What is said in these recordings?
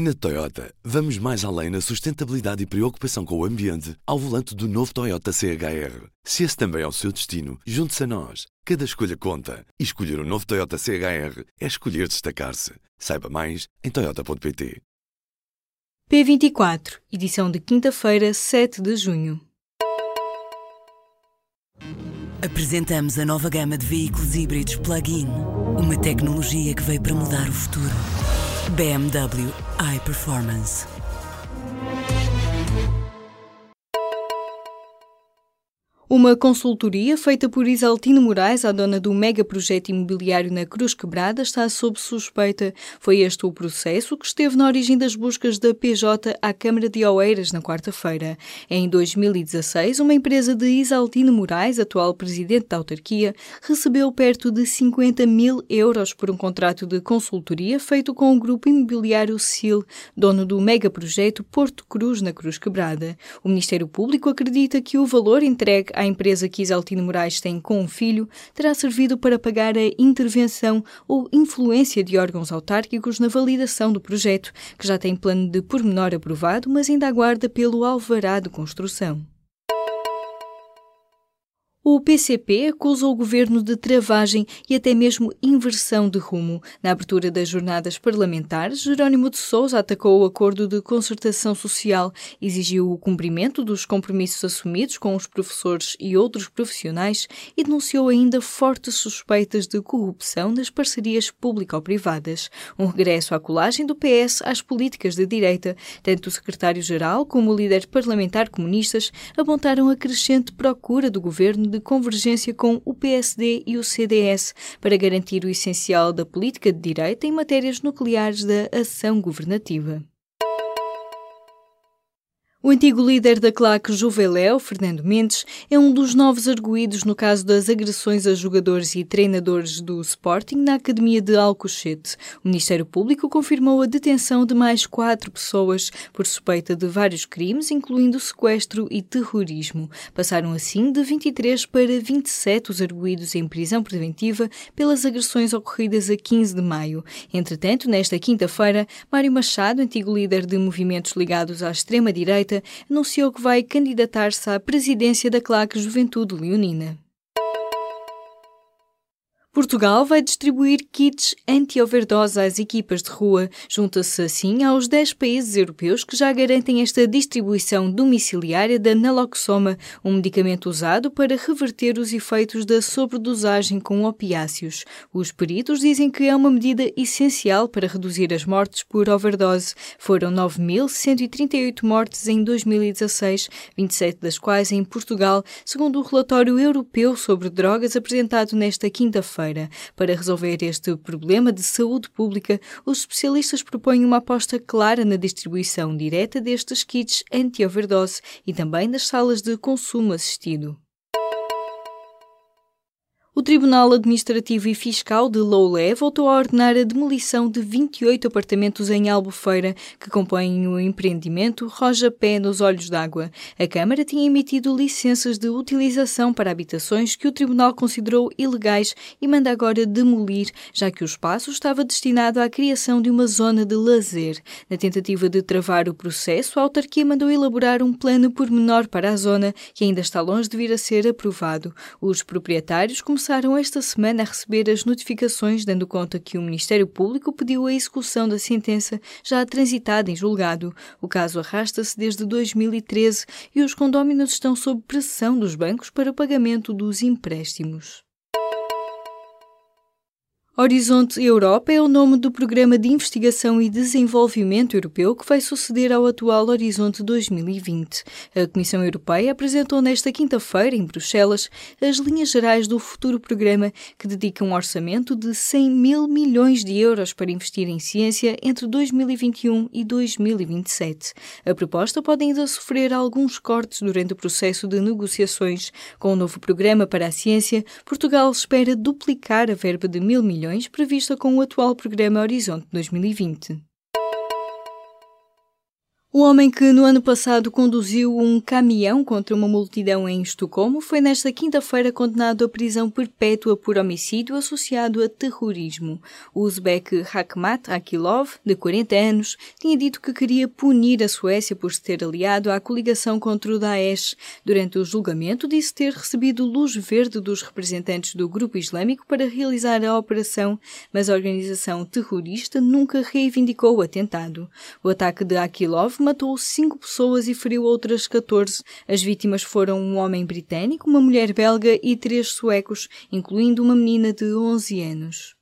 Na Toyota, vamos mais além na sustentabilidade e preocupação com o ambiente ao volante do novo Toyota CHR. Se esse também é o seu destino, junte-se a nós. Cada escolha conta. E escolher o um novo Toyota CHR é escolher destacar-se. Saiba mais em Toyota.pt. P24, edição de quinta-feira, 7 de junho. Apresentamos a nova gama de veículos híbridos plug-in. Uma tecnologia que veio para mudar o futuro. BMW iPerformance. Uma consultoria feita por Isaltino Moraes, a dona do mega projeto imobiliário na Cruz Quebrada, está sob suspeita. Foi este o processo que esteve na origem das buscas da PJ à Câmara de Oeiras na quarta-feira. Em 2016, uma empresa de Isaltino Moraes, atual presidente da autarquia, recebeu perto de 50 mil euros por um contrato de consultoria feito com o grupo imobiliário SIL, dono do mega projeto Porto Cruz na Cruz Quebrada. O Ministério Público acredita que o valor entregue à empresa que Isaltino Moraes tem com um filho terá servido para pagar a intervenção ou influência de órgãos autárquicos na validação do projeto, que já tem plano de pormenor aprovado, mas ainda aguarda pelo alvará de construção. O PCP acusa o governo de travagem e até mesmo inversão de rumo. Na abertura das jornadas parlamentares, Jerónimo de Sousa atacou o acordo de concertação social, exigiu o cumprimento dos compromissos assumidos com os professores e outros profissionais e denunciou ainda fortes suspeitas de corrupção nas parcerias público-privadas. Um regresso à colagem do PS às políticas de direita. Tanto o secretário-geral como o líder parlamentar comunistas apontaram a crescente procura do governo de de convergência com o PSD e o CDS para garantir o essencial da política de direita em matérias nucleares da ação governativa. O antigo líder da claque Juveléu, Fernando Mendes, é um dos novos arguídos no caso das agressões a jogadores e treinadores do Sporting na Academia de Alcochete. O Ministério Público confirmou a detenção de mais quatro pessoas por suspeita de vários crimes, incluindo sequestro e terrorismo. Passaram assim de 23 para 27 os arguídos em prisão preventiva pelas agressões ocorridas a 15 de maio. Entretanto, nesta quinta-feira, Mário Machado, antigo líder de movimentos ligados à extrema-direita, anunciou que vai candidatar-se à presidência da Claque Juventude Leonina. Portugal vai distribuir kits anti-overdose às equipas de rua. Junta-se assim aos 10 países europeus que já garantem esta distribuição domiciliária da naloxona, um medicamento usado para reverter os efeitos da sobredosagem com opiáceos. Os peritos dizem que é uma medida essencial para reduzir as mortes por overdose. Foram 9.138 mortes em 2016, 27 das quais em Portugal, segundo o relatório europeu sobre drogas apresentado nesta quinta-feira. Para resolver este problema de saúde pública, os especialistas propõem uma aposta clara na distribuição direta destes kits anti-overdose e também nas salas de consumo assistido. O Tribunal Administrativo e Fiscal de Loulé voltou a ordenar a demolição de 28 apartamentos em Albufeira, que compõem o empreendimento Roja Pé nos Olhos d'Água. A Câmara tinha emitido licenças de utilização para habitações que o Tribunal considerou ilegais e manda agora demolir, já que o espaço estava destinado à criação de uma zona de lazer. Na tentativa de travar o processo, a autarquia mandou elaborar um plano pormenor para a zona, que ainda está longe de vir a ser aprovado. Os proprietários começaram começaram esta semana a receber as notificações dando conta que o Ministério Público pediu a execução da sentença já transitada em julgado. O caso arrasta-se desde 2013 e os condóminos estão sob pressão dos bancos para o pagamento dos empréstimos. Horizonte Europa é o nome do Programa de Investigação e Desenvolvimento Europeu que vai suceder ao atual Horizonte 2020. A Comissão Europeia apresentou nesta quinta-feira, em Bruxelas, as linhas gerais do futuro programa que dedica um orçamento de 100 mil milhões de euros para investir em ciência entre 2021 e 2027. A proposta pode ainda sofrer alguns cortes durante o processo de negociações. Com o novo programa para a ciência, Portugal espera duplicar a verba de mil milhões milhões prevista com o atual programa Horizonte 2020. O homem que no ano passado conduziu um caminhão contra uma multidão em Estocolmo foi nesta quinta-feira condenado à prisão perpétua por homicídio associado a terrorismo. O uzbek Hakmat Akilov, de 40 anos, tinha dito que queria punir a Suécia por se ter aliado à coligação contra o Daesh. Durante o julgamento, disse ter recebido luz verde dos representantes do grupo islâmico para realizar a operação, mas a organização terrorista nunca reivindicou o atentado. O ataque de Akilov matou cinco pessoas e feriu outras 14. As vítimas foram um homem britânico, uma mulher belga e três suecos, incluindo uma menina de 11 anos.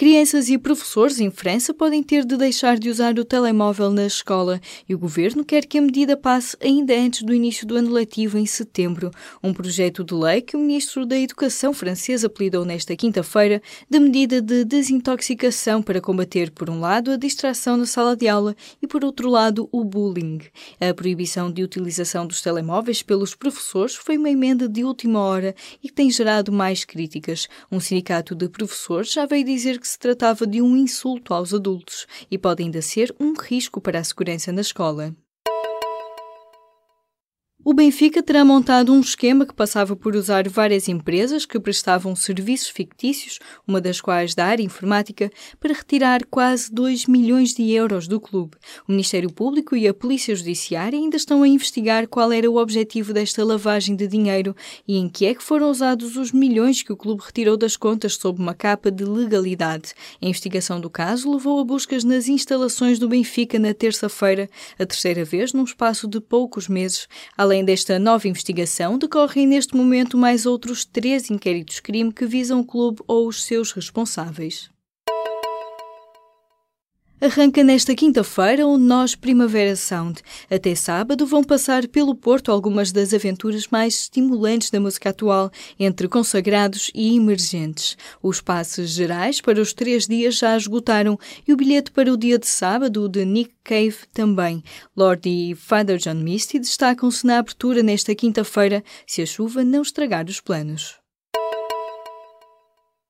Crianças e professores em França podem ter de deixar de usar o telemóvel na escola e o governo quer que a medida passe ainda antes do início do ano letivo em setembro. Um projeto de lei que o ministro da Educação francês apelidou nesta quinta-feira de medida de desintoxicação para combater, por um lado, a distração na sala de aula e, por outro lado, o bullying. A proibição de utilização dos telemóveis pelos professores foi uma emenda de última hora e tem gerado mais críticas. Um sindicato de professores já veio dizer que se tratava de um insulto aos adultos e pode ainda ser um risco para a segurança na escola. O Benfica terá montado um esquema que passava por usar várias empresas que prestavam serviços fictícios, uma das quais da área informática, para retirar quase 2 milhões de euros do clube. O Ministério Público e a Polícia Judiciária ainda estão a investigar qual era o objetivo desta lavagem de dinheiro e em que é que foram usados os milhões que o clube retirou das contas sob uma capa de legalidade. A investigação do caso levou a buscas nas instalações do Benfica na terça-feira, a terceira vez num espaço de poucos meses. Além desta nova investigação, decorrem neste momento mais outros três inquéritos-crime que visam o clube ou os seus responsáveis. Arranca nesta quinta-feira o Nós Primavera Sound. Até sábado vão passar pelo Porto algumas das aventuras mais estimulantes da música atual, entre consagrados e emergentes. Os passes gerais para os três dias já esgotaram e o bilhete para o dia de sábado, de Nick Cave, também. Lord e Father John Misty destacam-se na abertura nesta quinta-feira, se a chuva não estragar os planos.